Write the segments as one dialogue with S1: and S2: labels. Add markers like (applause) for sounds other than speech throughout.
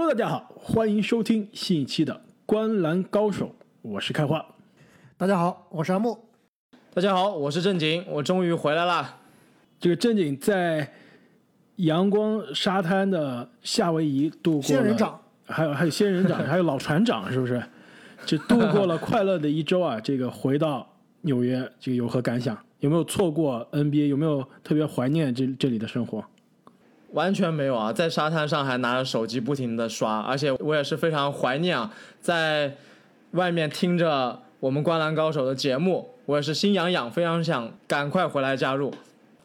S1: Hello，大家好，欢迎收听新一期的《观篮高手》，我是开花。
S2: 大家好，我是阿木。
S3: 大家好，我是正经，我终于回来了。
S1: 这个正经在阳光沙滩的夏威夷度过
S2: 仙人掌，
S1: 还有还有仙人掌，(laughs) 还有老船长，是不是？这度过了快乐的一周啊！(laughs) 这个回到纽约，这个有何感想？有没有错过 NBA？有没有特别怀念这这里的生活？
S3: 完全没有啊，在沙滩上还拿着手机不停的刷，而且我也是非常怀念啊，在外面听着我们《灌篮高手》的节目，我也是心痒痒，非常想赶快回来加入。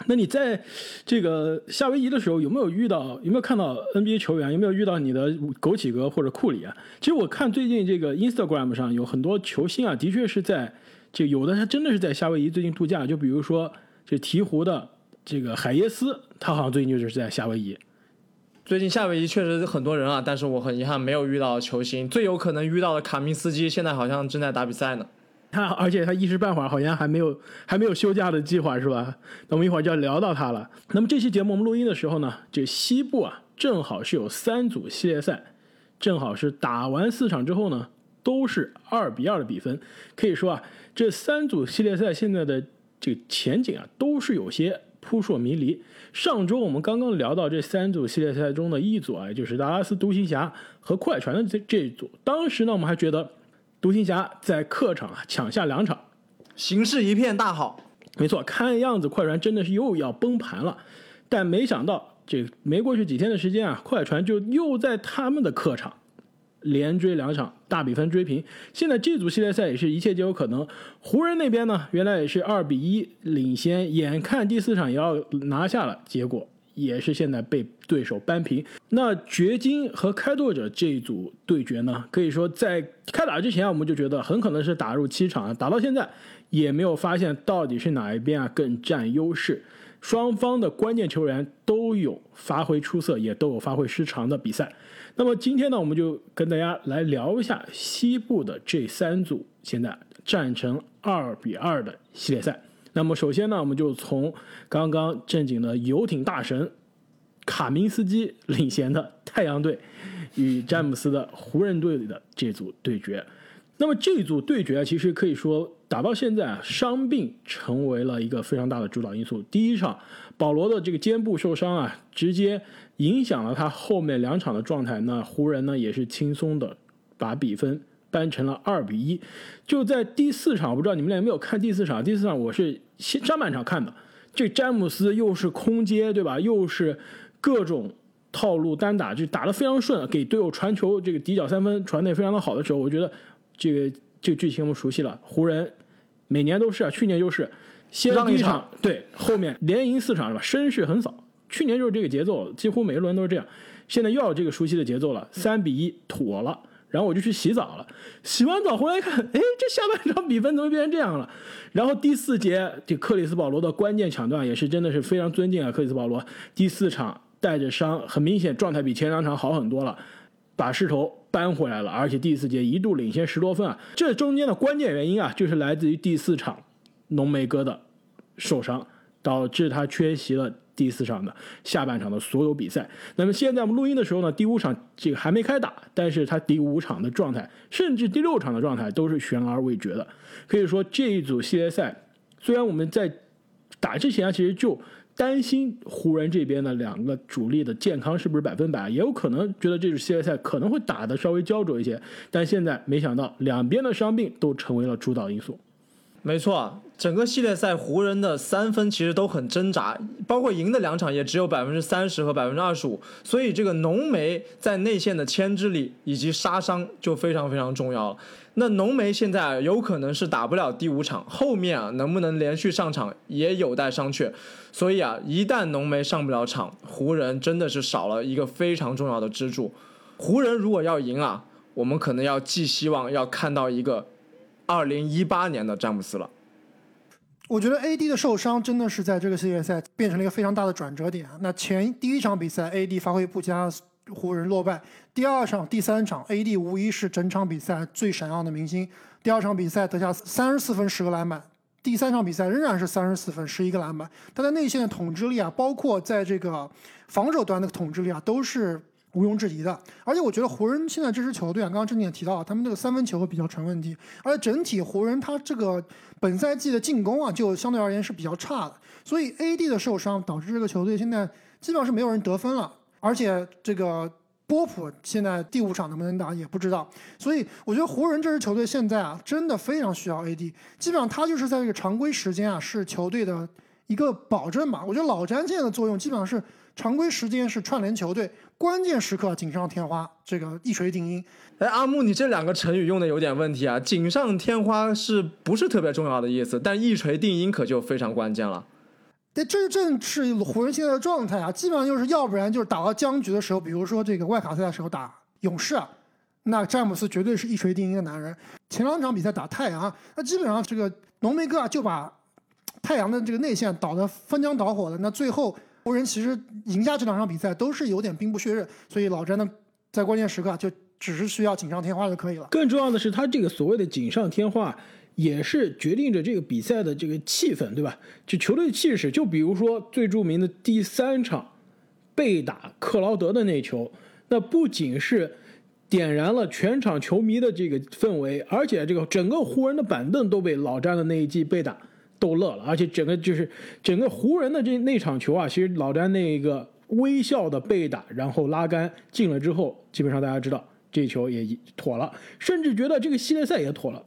S1: 那你在这个夏威夷的时候，有没有遇到有没有看到 NBA 球员？有没有遇到你的枸杞哥或者库里啊？其实我看最近这个 Instagram 上有很多球星啊，的确是在这有的他真的是在夏威夷最近度假，就比如说这鹈鹕的这个海耶斯，他好像最近就是在夏威夷。
S3: 最近夏威夷确实很多人啊，但是我很遗憾没有遇到球星，最有可能遇到的卡明斯基现在好像正在打比赛呢。
S1: 他而且他一时半会儿好像还没有还没有休假的计划是吧？那我们一会儿就要聊到他了。那么这期节目我们录音的时候呢，这西部啊正好是有三组系列赛，正好是打完四场之后呢，都是二比二的比分。可以说啊，这三组系列赛现在的这个前景啊，都是有些扑朔迷离。上周我们刚刚聊到这三组系列赛中的一组啊，就是达拉斯独行侠和快船的这这一组，当时呢我们还觉得。独行侠在客场啊抢下两场，
S3: 形势一片大好。
S1: 没错，看样子快船真的是又要崩盘了。但没想到，这没过去几天的时间啊，快船就又在他们的客场连追两场，大比分追平。现在这组系列赛也是一切皆有可能。湖人那边呢，原来也是二比一领先，眼看第四场也要拿下了，结果。也是现在被对手扳平。那掘金和开拓者这一组对决呢，可以说在开打之前我们就觉得很可能是打入七场，打到现在也没有发现到底是哪一边啊更占优势。双方的关键球员都有发挥出色，也都有发挥失常的比赛。那么今天呢，我们就跟大家来聊一下西部的这三组现在战成二比二的系列赛。那么首先呢，我们就从刚刚正经的游艇大神卡明斯基领衔的太阳队与詹姆斯的湖人队的这组对决。那么这组对决其实可以说打到现在啊，伤病成为了一个非常大的主导因素。第一场保罗的这个肩部受伤啊，直接影响了他后面两场的状态。那湖人呢也是轻松的把比分。扳成了二比一，就在第四场，我不知道你们俩有没有看第四场。第四场我是上半场看的，这詹姆斯又是空接，对吧？又是各种套路单打，就打得非常顺，给队友传球，这个底角三分传得非常的好的时候，我觉得这个这个剧情我们熟悉了。湖人每年都是啊，去年就是先
S3: 第一场，
S1: 对，后面连赢四场是吧？声势很扫，去年就是这个节奏，几乎每一轮都是这样。现在又要这个熟悉的节奏了，三比一妥了。然后我就去洗澡了，洗完澡回来看，哎，这下半场比分怎么变成这样了？然后第四节，这克里斯保罗的关键抢断也是真的是非常尊敬啊，克里斯保罗第四场带着伤，很明显状态比前两场好很多了，把势头扳回来了，而且第四节一度领先十多分啊。这中间的关键原因啊，就是来自于第四场浓眉哥的受伤，导致他缺席了。第四场的下半场的所有比赛，那么现在我们录音的时候呢，第五场这个还没开打，但是他第五场的状态，甚至第六场的状态都是悬而未决的。可以说这一组系列赛，虽然我们在打之前其实就担心湖人这边的两个主力的健康是不是百分百，也有可能觉得这组系列赛可能会打的稍微焦灼一些，但现在没想到两边的伤病都成为了主导因素。
S3: 没错，整个系列赛湖人的三分其实都很挣扎，包括赢的两场也只有百分之三十和百分之二十五，所以这个浓眉在内线的牵制力以及杀伤就非常非常重要了。那浓眉现在有可能是打不了第五场，后面啊能不能连续上场也有待商榷。所以啊，一旦浓眉上不了场，湖人真的是少了一个非常重要的支柱。湖人如果要赢啊，我们可能要寄希望要看到一个。二零一八年的詹姆斯了，
S2: 我觉得 AD 的受伤真的是在这个系列赛变成了一个非常大的转折点啊。那前第一场比赛 AD 发挥不佳，湖人落败；第二场、第三场 AD 无疑是整场比赛最闪耀的明星。第二场比赛得下三十四分、十个篮板；第三场比赛仍然是三十四分、十一个篮板。他在内线的统治力啊，包括在这个防守端的统治力啊，都是毋庸置疑的。而且我觉得湖人现在这支球队啊，刚刚郑也提到了，他们这个三分球会比较成问题，而且整体湖人他这个本赛季的进攻啊，就相对而言是比较差的。所以 AD 的受伤导致这个球队现在基本上是没有人得分了，而且这个波普现在第五场能不能打也不知道。所以我觉得湖人这支球队现在啊，真的非常需要 AD，基本上他就是在这个常规时间啊是球队的一个保证吧。我觉得老詹现在的作用基本上是常规时间是串联球队，关键时刻锦上添花，这个一锤定音。
S3: 哎，阿木，你这两个成语用的有点问题啊！锦上添花是不是特别重要的意思？但一锤定音可就非常关键了。
S2: 对，这正是湖人现在的状态啊，基本上就是要不然就是打到僵局的时候，比如说这个外卡赛的时候打勇士啊，那詹姆斯绝对是一锤定音的男人。前两场比赛打太阳，那基本上这个浓眉哥啊就把太阳的这个内线倒得翻江倒火的。那最后湖人其实赢下这两场比赛都是有点兵不血刃，所以老詹呢在关键时刻就只是需要锦上添花就可以了。
S1: 更重要的是，他这个所谓的锦上添花。也是决定着这个比赛的这个气氛，对吧？就球队气势。就比如说最著名的第三场被打克劳德的那球，那不仅是点燃了全场球迷的这个氛围，而且这个整个湖人的板凳都被老詹的那一记被打逗乐了。而且整个就是整个湖人的这那场球啊，其实老詹那个微笑的被打，然后拉杆进了之后，基本上大家知道这球也妥了，甚至觉得这个系列赛也妥了。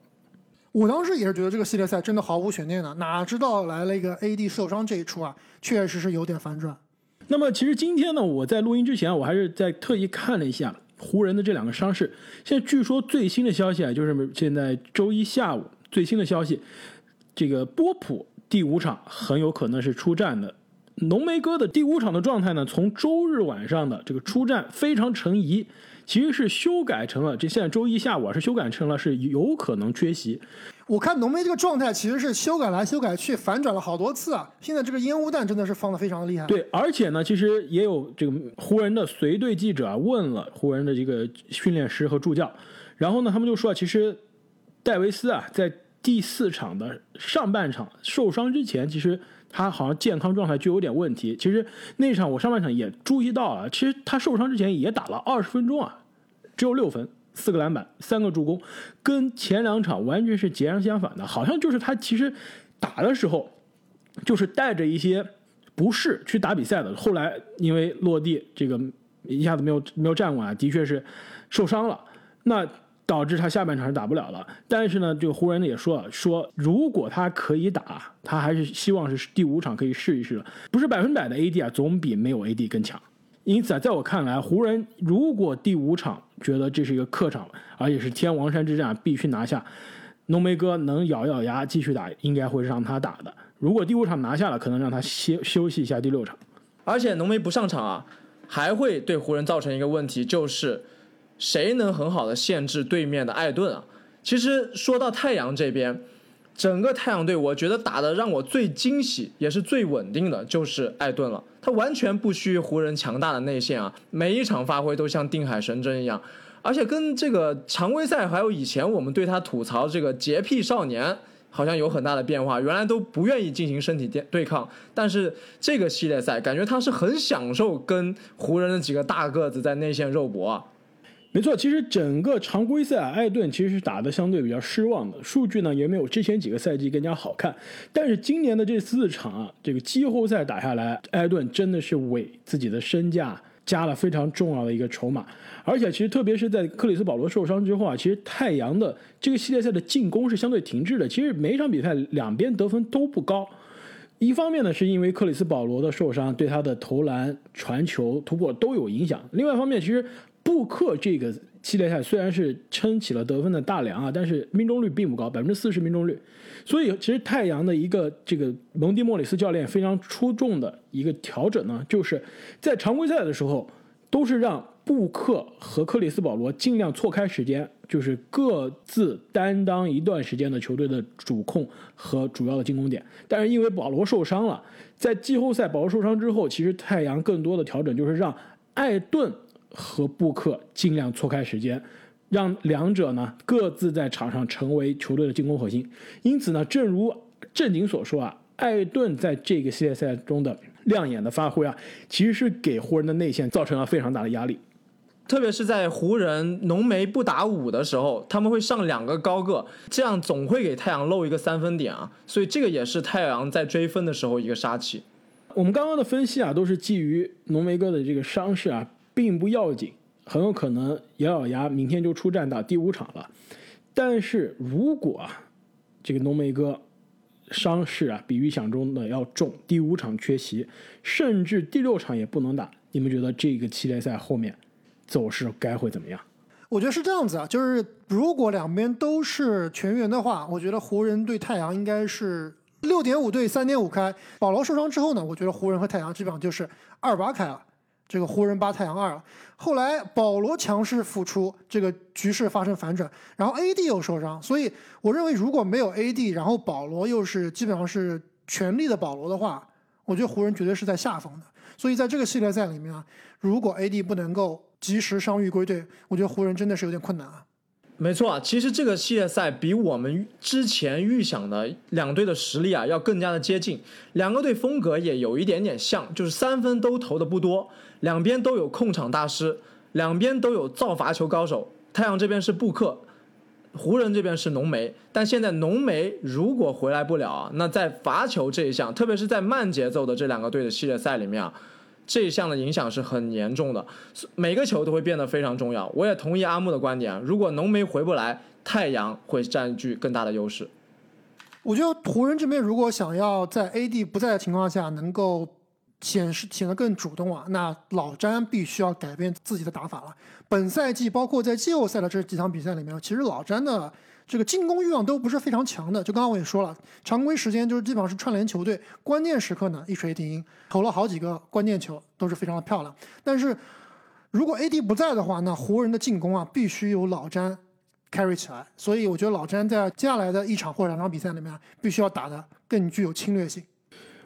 S2: 我当时也是觉得这个系列赛真的毫无悬念的，哪知道来了一个 AD 受伤这一出啊，确实是有点反转。
S1: 那么其实今天呢，我在录音之前，我还是在特意看了一下湖人的这两个伤势。现在据说最新的消息啊，就是现在周一下午最新的消息，这个波普第五场很有可能是出战的。浓眉哥的第五场的状态呢，从周日晚上的这个出战非常成疑。其实是修改成了，这现在周一下午啊是修改成了是有可能缺席。
S2: 我看浓眉这个状态其实是修改来修改去，反转了好多次啊。现在这个烟雾弹真的是放的非常的厉害。
S1: 对，而且呢，其实也有这个湖人的随队记者啊问了湖人的这个训练师和助教，然后呢，他们就说，其实戴维斯啊在第四场的上半场受伤之前，其实。他好像健康状态就有点问题。其实那场我上半场也注意到了，其实他受伤之前也打了二十分钟啊，只有六分、四个篮板、三个助攻，跟前两场完全是截然相反的。好像就是他其实打的时候就是带着一些不适去打比赛的。后来因为落地这个一下子没有没有站稳啊，的确是受伤了。那。导致他下半场是打不了了，但是呢，这个湖人呢也说了，说如果他可以打，他还是希望是第五场可以试一试的，不是百分百的 AD 啊，总比没有 AD 更强。因此啊，在我看来，湖人如果第五场觉得这是一个客场，而且是天王山之战必须拿下，浓眉哥能咬咬牙继续打，应该会让他打的。如果第五场拿下了，可能让他歇休息一下第六场。
S3: 而且浓眉不上场啊，还会对湖人造成一个问题，就是。谁能很好的限制对面的艾顿啊？其实说到太阳这边，整个太阳队，我觉得打的让我最惊喜也是最稳定的就是艾顿了。他完全不虚湖人强大的内线啊，每一场发挥都像定海神针一样，而且跟这个常规赛还有以前我们对他吐槽这个洁癖少年好像有很大的变化。原来都不愿意进行身体对对抗，但是这个系列赛感觉他是很享受跟湖人的几个大个子在内线肉搏啊。
S1: 没错，其实整个常规赛啊，艾顿其实是打的相对比较失望的，数据呢也没有之前几个赛季更加好看。但是今年的这四场啊，这个季后赛打下来，艾顿真的是为自己的身价加了非常重要的一个筹码。而且其实特别是在克里斯保罗受伤之后啊，其实太阳的这个系列赛的进攻是相对停滞的。其实每场比赛两边得分都不高。一方面呢，是因为克里斯保罗的受伤对他的投篮、传球、突破都有影响；另外一方面，其实。布克这个系列赛虽然是撑起了得分的大梁啊，但是命中率并不高，百分之四十命中率。所以其实太阳的一个这个蒙蒂莫里斯教练非常出众的一个调整呢，就是在常规赛的时候都是让布克和克里斯保罗尽量错开时间，就是各自担当一段时间的球队的主控和主要的进攻点。但是因为保罗受伤了，在季后赛保罗受伤之后，其实太阳更多的调整就是让艾顿。和布克尽量错开时间，让两者呢各自在场上成为球队的进攻核心。因此呢，正如正经所说啊，艾顿在这个系列赛中的亮眼的发挥啊，其实是给湖人的内线造成了非常大的压力。
S3: 特别是在湖人浓眉不打五的时候，他们会上两个高个，这样总会给太阳漏一个三分点啊，所以这个也是太阳在追分的时候一个杀器。
S1: 我们刚刚的分析啊，都是基于浓眉哥的这个伤势啊，并不要紧，很有可能咬咬牙明天就出战打第五场了。但是如果啊，这个浓眉哥伤势啊比预想中的要重，第五场缺席，甚至第六场也不能打，你们觉得这个系列赛后面走势该会怎么样？
S2: 我觉得是这样子啊，就是如果两边都是全员的话，我觉得湖人对太阳应该是六点五对三点五开。保罗受伤之后呢，我觉得湖人和太阳基本上就是二八开了，这个湖人八太阳二了。后来保罗强势复出，这个局势发生反转，然后 AD 又受伤，所以我认为如果没有 AD，然后保罗又是基本上是全力的保罗的话，我觉得湖人绝对是在下风的。所以在这个系列赛里面啊，如果 AD 不能够及时伤愈归队，我觉得湖人真的是有点困难啊。
S3: 没错啊，其实这个系列赛比我们之前预想的两队的实力啊要更加的接近，两个队风格也有一点点像，就是三分都投的不多，两边都有控场大师，两边都有造罚球高手。太阳这边是布克，湖人这边是浓眉，但现在浓眉如果回来不了啊，那在罚球这一项，特别是在慢节奏的这两个队的系列赛里面啊。这一项的影响是很严重的，每个球都会变得非常重要。我也同意阿木的观点，如果浓眉回不来，太阳会占据更大的优势。
S2: 我觉得湖人这边如果想要在 AD 不在的情况下能够显示显得更主动啊，那老詹必须要改变自己的打法了。本赛季包括在季后赛的这几场比赛里面，其实老詹的。这个进攻欲望都不是非常强的，就刚刚我也说了，常规时间就是基本上是串联球队，关键时刻呢一锤定音，投了好几个关键球，都是非常的漂亮。但是如果 AD 不在的话，那湖人的进攻啊必须由老詹 carry 起来，所以我觉得老詹在接下来的一场或者两场比赛里面必须要打得更具有侵略性。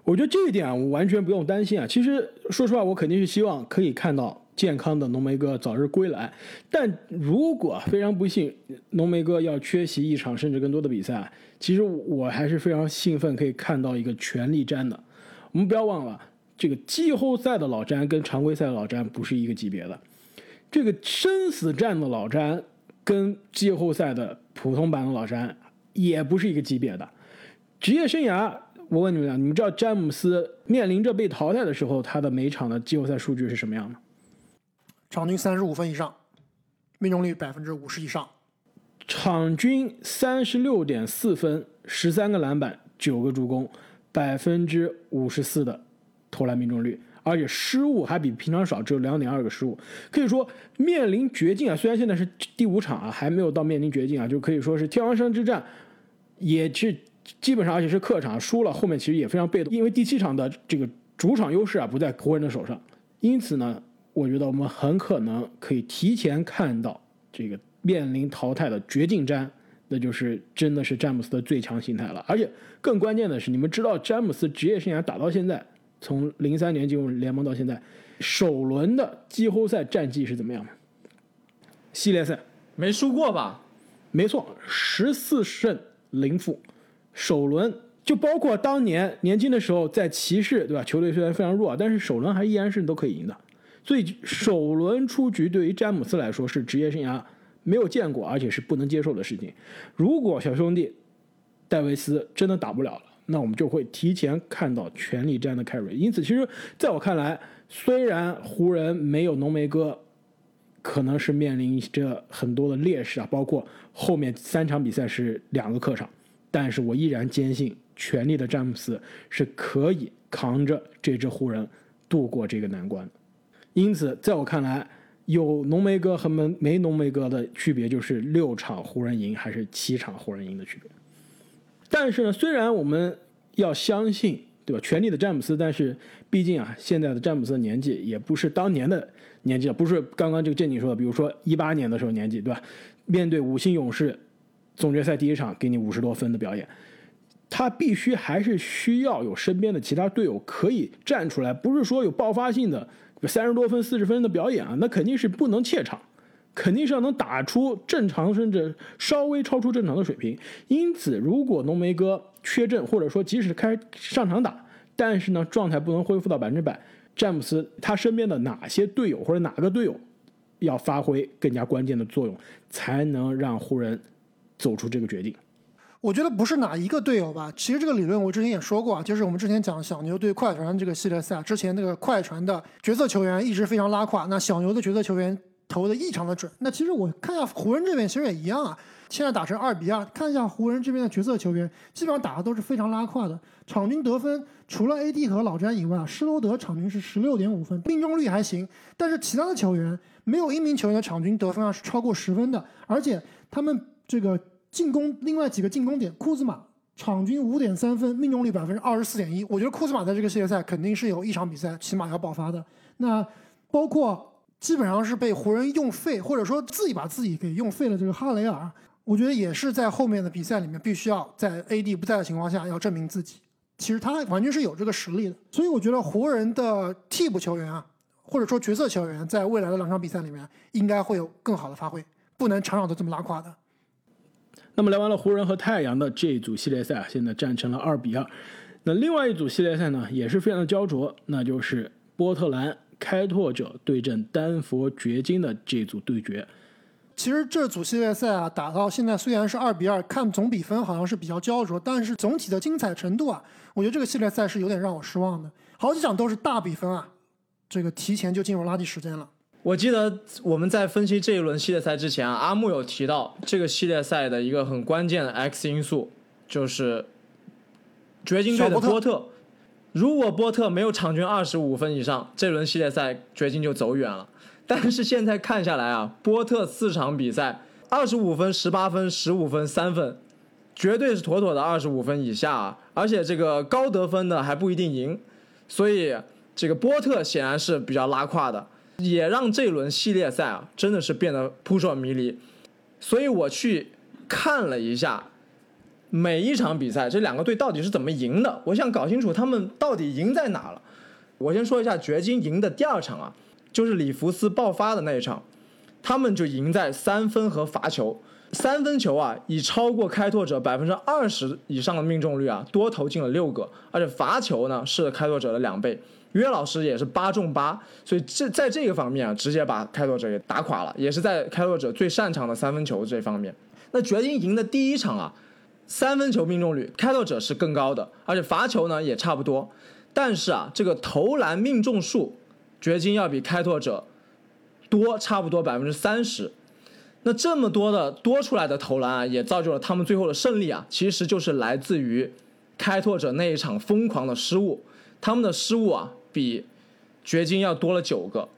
S1: 我觉得这一点，我完全不用担心啊。其实说实话，我肯定是希望可以看到。健康的浓眉哥早日归来，但如果非常不幸，浓眉哥要缺席一场甚至更多的比赛，其实我还是非常兴奋可以看到一个全力战的。我们不要忘了，这个季后赛的老詹跟常规赛的老詹不是一个级别的，这个生死战的老詹跟季后赛的普通版的老詹也不是一个级别的。职业生涯，我问你们俩，你们知道詹姆斯面临着被淘汰的时候，他的每场的季后赛数据是什么样的？
S2: 场均三十五分以上，命中率百分之五十以上，
S1: 场均三十六点四分，十三个篮板，九个助攻，百分之五十四的投篮命中率，而且失误还比平常少，只有两点二个失误。可以说面临绝境啊！虽然现在是第五场啊，还没有到面临绝境啊，就可以说是天王山之战，也是基本上而且是客场输了，后面其实也非常被动，因为第七场的这个主场优势啊不在湖人的手上，因此呢。我觉得我们很可能可以提前看到这个面临淘汰的绝境战，那就是真的是詹姆斯的最强形态了。而且更关键的是，你们知道詹姆斯职业生涯打到现在，从零三年进入联盟到现在，首轮的季后赛战绩是怎么样的？系列赛
S3: 没输过吧？
S1: 没错，十四胜零负。首轮就包括当年年轻的时候在骑士，对吧？球队虽然非常弱，但是首轮还依然是都可以赢的。所以首轮出局对于詹姆斯来说是职业生涯没有见过，而且是不能接受的事情。如果小兄弟戴维斯真的打不了了，那我们就会提前看到全力战的凯瑞。因此，其实在我看来，虽然湖人没有浓眉哥，可能是面临着很多的劣势啊，包括后面三场比赛是两个客场，但是我依然坚信全力的詹姆斯是可以扛着这支湖人度过这个难关的。因此，在我看来，有浓眉哥和没没浓眉哥的区别就是六场湖人赢还是七场湖人赢的区别。但是呢，虽然我们要相信，对吧？全力的詹姆斯，但是毕竟啊，现在的詹姆斯的年纪也不是当年的年纪了，不是刚刚这个正经说的，比如说一八年的时候年纪，对吧？面对五星勇士，总决赛第一场给你五十多分的表演，他必须还是需要有身边的其他队友可以站出来，不是说有爆发性的。三十多分、四十分的表演啊，那肯定是不能怯场，肯定是要能打出正常甚至稍微超出正常的水平。因此，如果浓眉哥缺阵，或者说即使开上场打，但是呢状态不能恢复到百分之百，詹姆斯他身边的哪些队友或者哪个队友要发挥更加关键的作用，才能让湖人走出这个决定。
S2: 我觉得不是哪一个队友吧，其实这个理论我之前也说过啊，就是我们之前讲小牛对快船这个系列赛之前那个快船的角色球员一直非常拉胯，那小牛的角色球员投的异常的准。那其实我看一下湖人这边其实也一样啊，现在打成二比二，看一下湖人这边的角色球员基本上打的都是非常拉胯的，场均得分除了 AD 和老詹以外，施罗德场均是十六点五分，命中率还行，但是其他的球员没有一名球员的场均得分啊是超过十分的，而且他们这个。进攻另外几个进攻点，库兹马场均五点三分，命中率百分之二十四点一。我觉得库兹马在这个系列赛肯定是有一场比赛起码要爆发的。那包括基本上是被湖人用废，或者说自己把自己给用废了这个哈雷尔，我觉得也是在后面的比赛里面必须要在 AD 不在的情况下要证明自己。其实他完全是有这个实力的。所以我觉得湖人的替补球员啊，或者说角色球员，在未来的两场比赛里面应该会有更好的发挥，不能场场都这么拉胯的。
S1: 那么聊完了湖人和太阳的这一组系列赛啊，现在战成了二比二。那另外一组系列赛呢，也是非常的焦灼，那就是波特兰开拓者对阵丹佛掘金的这组对决。
S2: 其实这组系列赛啊，打到现在虽然是二比二，看总比分好像是比较焦灼，但是总体的精彩程度啊，我觉得这个系列赛是有点让我失望的。好几场都是大比分啊，这个提前就进入垃圾时间了。
S3: 我记得我们在分析这一轮系列赛之前啊，阿木有提到这个系列赛的一个很关键的 X 因素，就是掘金队的波特。如果波特没有场均二十五分以上，这轮系列赛掘金就走远了。但是现在看下来啊，波特四场比赛二十五分、十八分、十五分、三分，绝对是妥妥的二十五分以下啊！而且这个高得分的还不一定赢，所以这个波特显然是比较拉胯的。也让这轮系列赛啊，真的是变得扑朔迷离。所以我去看了一下每一场比赛，这两个队到底是怎么赢的。我想搞清楚他们到底赢在哪了。我先说一下掘金赢的第二场啊，就是里弗斯爆发的那一场，他们就赢在三分和罚球。三分球啊，以超过开拓者百分之二十以上的命中率啊，多投进了六个，而且罚球呢是开拓者的两倍。约老师也是八中八，所以这在这个方面啊，直接把开拓者给打垮了，也是在开拓者最擅长的三分球这方面。那掘金赢的第一场啊，三分球命中率开拓者是更高的，而且罚球呢也差不多，但是啊，这个投篮命中数，掘金要比开拓者多差不多百分之三十。那这么多的多出来的投篮啊，也造就了他们最后的胜利啊，其实就是来自于开拓者那一场疯狂的失误，他们的失误啊。比掘金要多了九个，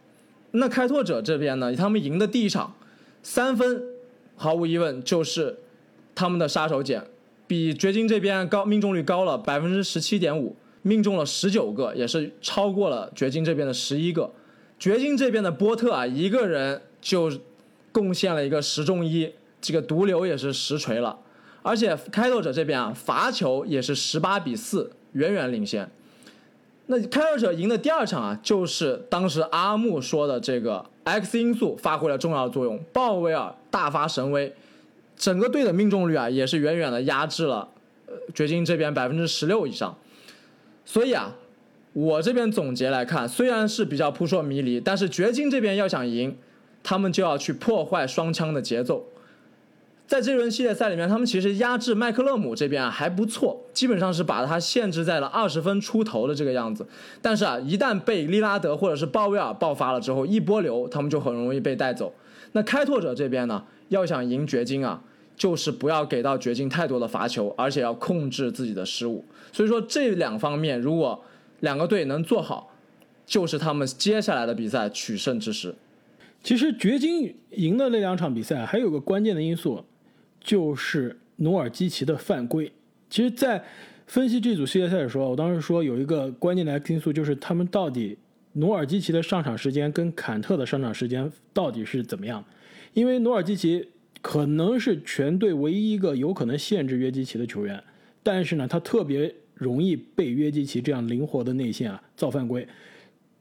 S3: 那开拓者这边呢？他们赢的第一场三分，毫无疑问就是他们的杀手锏，比掘金这边高命中率高了百分之十七点五，命中了十九个，也是超过了掘金这边的十一个。掘金这边的波特啊，一个人就贡献了一个十中一，这个毒瘤也是实锤了。而且开拓者这边啊，罚球也是十八比四，远远领先。那开拓者赢的第二场啊，就是当时阿木说的这个 X 因素发挥了重要作用，鲍威尔大发神威，整个队的命中率啊也是远远的压制了呃掘金这边百分之十六以上。所以啊，我这边总结来看，虽然是比较扑朔迷离，但是掘金这边要想赢，他们就要去破坏双枪的节奏。在这轮系列赛里面，他们其实压制麦克勒姆这边啊还不错，基本上是把他限制在了二十分出头的这个样子。但是啊，一旦被利拉德或者是鲍威尔爆发了之后，一波流，他们就很容易被带走。那开拓者这边呢，要想赢掘金啊，就是不要给到掘金太多的罚球，而且要控制自己的失误。所以说这两方面，如果两个队能做好，就是他们接下来的比赛取胜之时。
S1: 其实掘金赢的那两场比赛还有个关键的因素。就是努尔基奇的犯规。其实，在分析这组系列赛的时候，我当时说有一个关键的因素，就是他们到底努尔基奇的上场时间跟坎特的上场时间到底是怎么样？因为努尔基奇可能是全队唯一一个有可能限制约基奇的球员，但是呢，他特别容易被约基奇这样灵活的内线啊造犯规。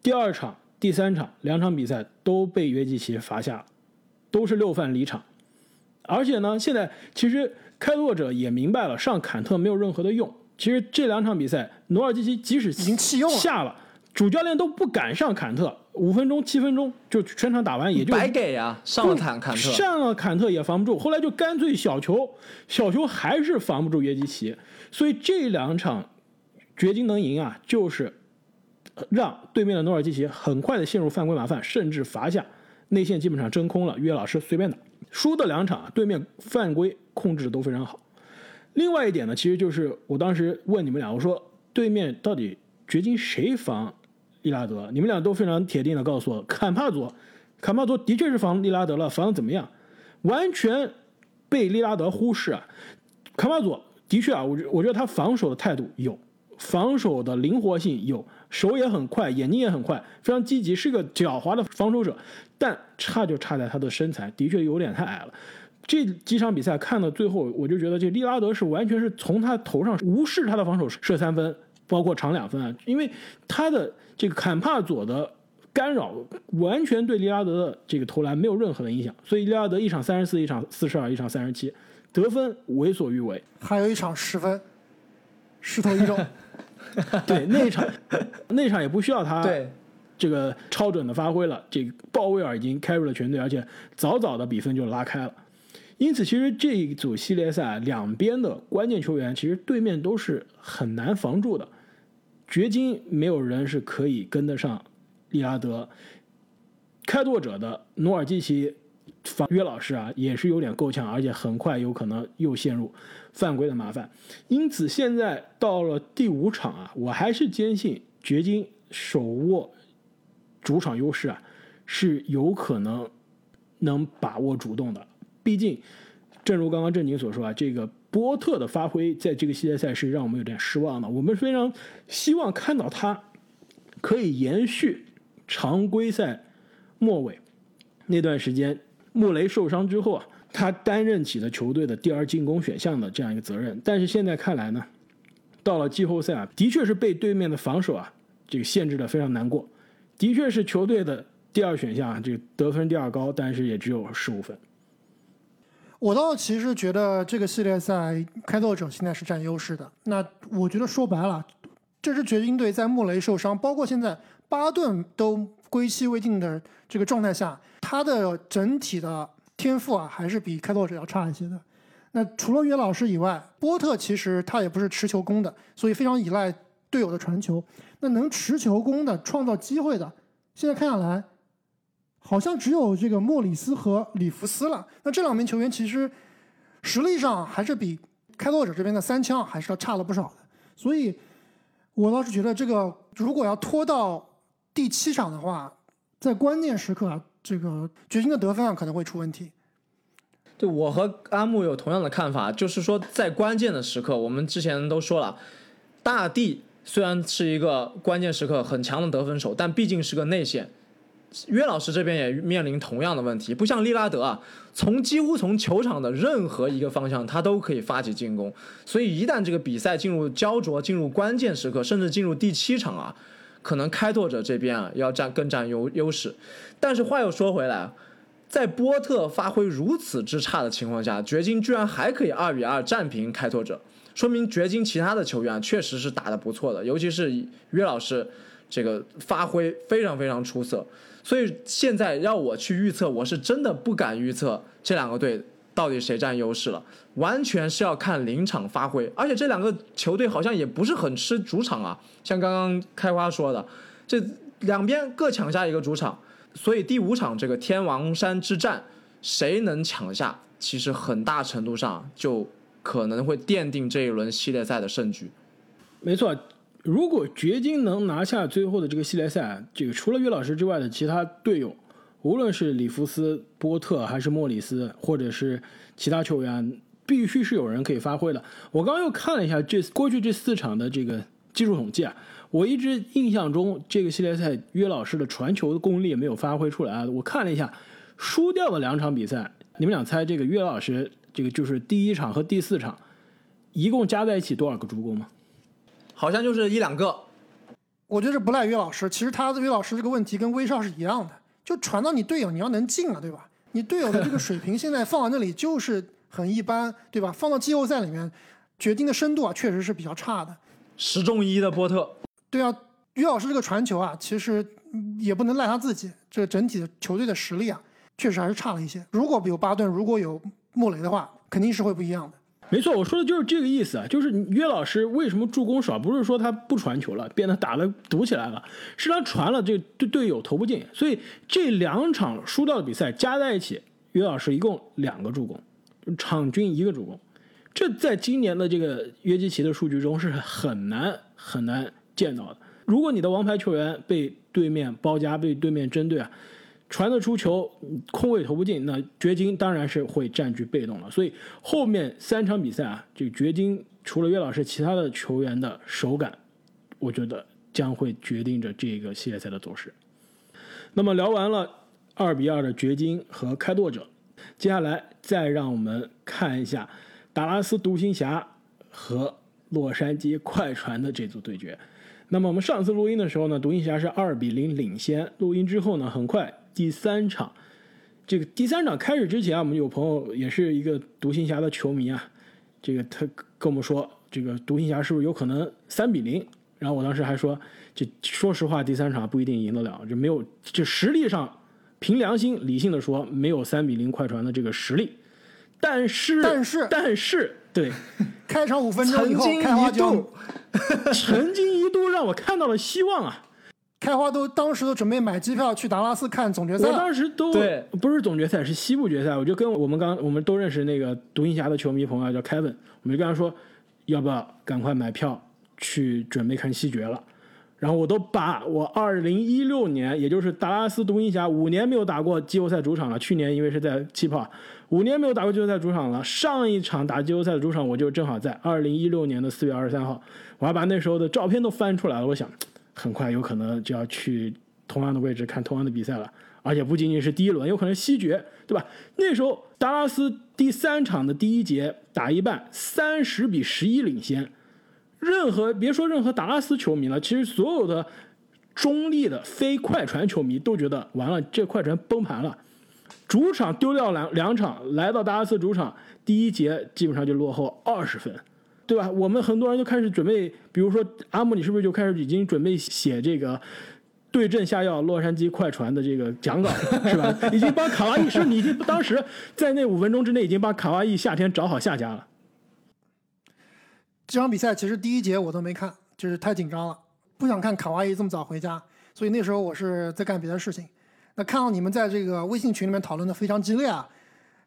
S1: 第二场、第三场两场比赛都被约基奇罚下，都是六犯离场。而且呢，现在其实开拓者也明白了，上坎特没有任何的用。其实这两场比赛，努尔基奇即使
S2: 已经弃用
S1: 下了，主教练都不敢上坎特，五分钟、七分钟就全场打完，也就
S3: 白给啊，上了坎坎特，
S1: 上了坎特也防不住，后来就干脆小球，小球还是防不住约基奇，所以这两场掘金能赢啊，就是让对面的努尔基奇很快的陷入犯规麻烦，甚至罚下，内线基本上真空了，约老师随便打。输的两场，对面犯规控制的都非常好。另外一点呢，其实就是我当时问你们俩，我说对面到底掘金谁防利拉德？你们俩都非常铁定的告诉我，坎帕佐，坎帕佐的确是防利拉德了，防的怎么样？完全被利拉德忽视啊！坎帕佐的确啊，我我觉得他防守的态度有，防守的灵活性有，手也很快，眼睛也很快，非常积极，是个狡猾的防守者。但差就差在他的身材，的确有点太矮了。这几场比赛看到最后，我就觉得这利拉德是完全是从他头上无视他的防守射三分，包括长两分啊，因为他的这个坎帕佐的干扰完全对利拉德的这个投篮没有任何的影响，所以利拉德一场三十四，一场四十二，一场三十七，得分为所欲为。
S2: 还有一场十分，势头一中。
S1: 对，那一场那场也不需要他。
S3: 对。
S1: 这个超准的发挥了，这个鲍威尔已经开入了全队，而且早早的比分就拉开了。因此，其实这一组系列赛两边的关键球员，其实对面都是很难防住的。掘金没有人是可以跟得上利拉德，开拓者的努尔基奇防约老师啊，也是有点够呛，而且很快有可能又陷入犯规的麻烦。因此，现在到了第五场啊，我还是坚信掘金手握。主场优势啊，是有可能能把握主动的。毕竟，正如刚刚正经所说啊，这个波特的发挥在这个系列赛是让我们有点失望的。我们非常希望看到他可以延续常规赛末尾那段时间穆雷受伤之后啊，他担任起了球队的第二进攻选项的这样一个责任。但是现在看来呢，到了季后赛啊，的确是被对面的防守啊这个限制的非常难过。的确是球队的第二选项，这个得分第二高，但是也只有十五分。
S2: 我倒其实觉得这个系列赛开拓者现在是占优势的。那我觉得说白了，这支掘金队在穆雷受伤，包括现在巴顿都归期未定的这个状态下，他的整体的天赋啊，还是比开拓者要差一些的。那除了约老师以外，波特其实他也不是持球攻的，所以非常依赖队友的传球。那能持球攻的、创造机会的，现在看下来，好像只有这个莫里斯和里弗斯了。那这两名球员其实实力上还是比开拓者这边的三枪还是要差了不少的。所以，我倒是觉得这个如果要拖到第七场的话，在关键时刻啊，这个掘金的得分啊可能会出问题。
S3: 对我和阿木有同样的看法，就是说在关键的时刻，我们之前都说了，大帝。虽然是一个关键时刻很强的得分手，但毕竟是个内线。约老师这边也面临同样的问题，不像利拉德啊，从几乎从球场的任何一个方向他都可以发起进攻。所以一旦这个比赛进入焦灼、进入关键时刻，甚至进入第七场啊，可能开拓者这边啊要占更占优优势。但是话又说回来，在波特发挥如此之差的情况下，掘金居然还可以二比二战平开拓者。说明掘金其他的球员确实是打得不错的，尤其是约老师，这个发挥非常非常出色。所以现在要我去预测，我是真的不敢预测这两个队到底谁占优势了，完全是要看临场发挥。而且这两个球队好像也不是很吃主场啊，像刚刚开花说的，这两边各抢下一个主场，所以第五场这个天王山之战，谁能抢下，其实很大程度上就。可能会奠定这一轮系列赛的胜局。
S1: 没错，如果掘金能拿下最后的这个系列赛，这个除了约老师之外的其他队友，无论是里弗斯、波特还是莫里斯，或者是其他球员，必须是有人可以发挥的。我刚刚又看了一下这过去这四场的这个技术统计啊，我一直印象中这个系列赛约老师的传球的功力没有发挥出来。我看了一下输掉的两场比赛，你们俩猜这个约老师？这个就是第一场和第四场，一共加在一起多少个助攻吗？
S3: 好像就是一两个。
S2: 我觉得不赖于老师。其实他的于老师这个问题跟威少是一样的，就传到你队友，你要能进啊，对吧？你队友的这个水平现在放在那里就是很一般，对吧？放到季后赛里面，决定的深度啊，确实是比较差的。
S3: 十中一的波特。
S2: 对啊，于老师这个传球啊，其实嗯也不能赖他自己，这个整体的球队的实力啊，确实还是差了一些。如果有巴顿，如果有穆雷的话，肯定是会不一样的。
S1: 没错，我说的就是这个意思啊，就是约老师为什么助攻少，不是说他不传球了，变得打的堵起来了，是他传了这队队友投不进，所以这两场输掉的比赛加在一起，约老师一共两个助攻，场均一个助攻，这在今年的这个约基奇的数据中是很难很难见到的。如果你的王牌球员被对面包夹，被对面针对啊。传得出球，空位投不进，那掘金当然是会占据被动了。所以后面三场比赛啊，这个掘金除了约老师，其他的球员的手感，我觉得将会决定着这个系列赛的走势。那么聊完了二比二的掘金和开拓者，接下来再让我们看一下达拉斯独行侠和洛杉矶快船的这组对决。那么我们上次录音的时候呢，独行侠是二比零领先。录音之后呢，很快。第三场，这个第三场开始之前啊，我们有朋友也是一个独行侠的球迷啊，这个他跟我们说，这个独行侠是不是有可能三比零？然后我当时还说，这说实话，第三场不一定赢得了，就没有，就实力上，凭良心理性的说，没有三比零快船的这个实力。但是，
S2: 但是，
S1: 但是，对，
S2: 开场五分钟以后，开花
S3: 就
S1: 曾经一度让我看到了希望啊。
S2: 开花都当时都准备买机票去达拉斯看总决赛。
S1: 我当时都
S3: 对，
S1: 不是总决赛，是西部决赛。我就跟我们刚我们都认识那个独行侠的球迷朋友叫 Kevin，我们就跟他说，要不要赶快买票去准备看西决了。然后我都把我二零一六年，也就是达拉斯独行侠五年没有打过季后赛主场了。去年因为是在气泡，五年没有打过季后赛主场了。上一场打季后赛的主场，我就正好在二零一六年的四月二十三号，我还把那时候的照片都翻出来了。我想。很快有可能就要去同样的位置看同样的比赛了，而且不仅仅是第一轮，有可能西决，对吧？那时候达拉斯第三场的第一节打一半，三十比十一领先。任何别说任何达拉斯球迷了，其实所有的中立的非快船球迷都觉得完了，这快船崩盘了。主场丢掉两两场，来到达拉斯主场，第一节基本上就落后二十分。对吧？我们很多人就开始准备，比如说阿姆，你是不是就开始已经准备写这个对症下药洛杉矶快船的这个讲稿，是吧？(laughs) 已经帮卡哇伊，是你已经当时在那五分钟之内已经帮卡哇伊夏天找好下家了。
S2: 这场比赛其实第一节我都没看，就是太紧张了，不想看卡哇伊这么早回家，所以那时候我是在干别的事情。那看到你们在这个微信群里面讨论的非常激烈啊，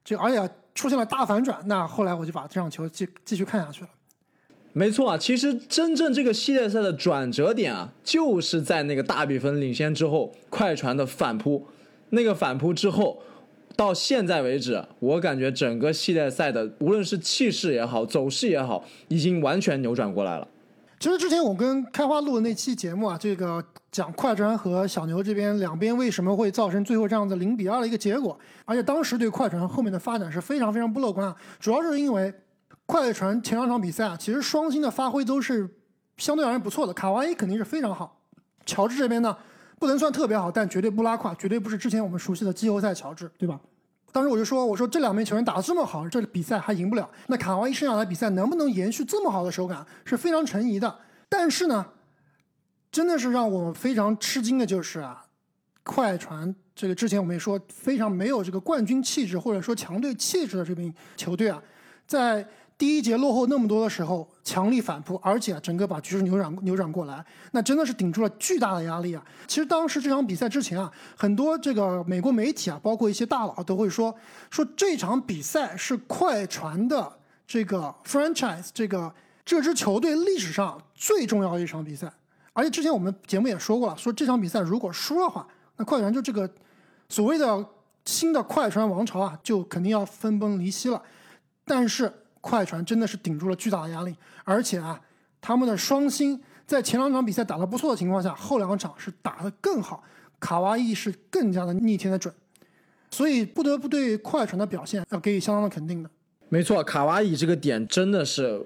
S2: 就而且出现了大反转，那后来我就把这场球继继续看下去了。
S3: 没错啊，其实真正这个系列赛的转折点啊，就是在那个大比分领先之后，快船的反扑。那个反扑之后，到现在为止，我感觉整个系列赛的无论是气势也好，走势也好，已经完全扭转过来了。
S2: 其实之前我跟开花录的那期节目啊，这个讲快船和小牛这边两边为什么会造成最后这样子零比二的一个结果，而且当时对快船后面的发展是非常非常不乐观啊，主要是因为。快船前两场比赛啊，其实双星的发挥都是相对而言不错的。卡哇伊肯定是非常好，乔治这边呢不能算特别好，但绝对不拉胯，绝对不是之前我们熟悉的季后赛乔治，对吧？当时我就说，我说这两名球员打得这么好，这比赛还赢不了。那卡哇伊剩下的比赛能不能延续这么好的手感，是非常成疑的。但是呢，真的是让我非常吃惊的就是啊，快船这个之前我们也说非常没有这个冠军气质或者说强队气质的这名球队啊，在。第一节落后那么多的时候，强力反扑，而且整个把局势扭转扭转过来，那真的是顶住了巨大的压力啊！其实当时这场比赛之前啊，很多这个美国媒体啊，包括一些大佬都会说，说这场比赛是快船的这个 franchise 这个这支球队历史上最重要的一场比赛。而且之前我们节目也说过了，说这场比赛如果输的话，那快船就这个所谓的新的快船王朝啊，就肯定要分崩离析了。但是。快船真的是顶住了巨大的压力，而且啊，他们的双星在前两场比赛打得不错的情况下，后两场是打得更好，卡哇伊是更加的逆天的准，所以不得不对快船的表现要给予相当的肯定的。
S3: 没错，卡哇伊这个点真的是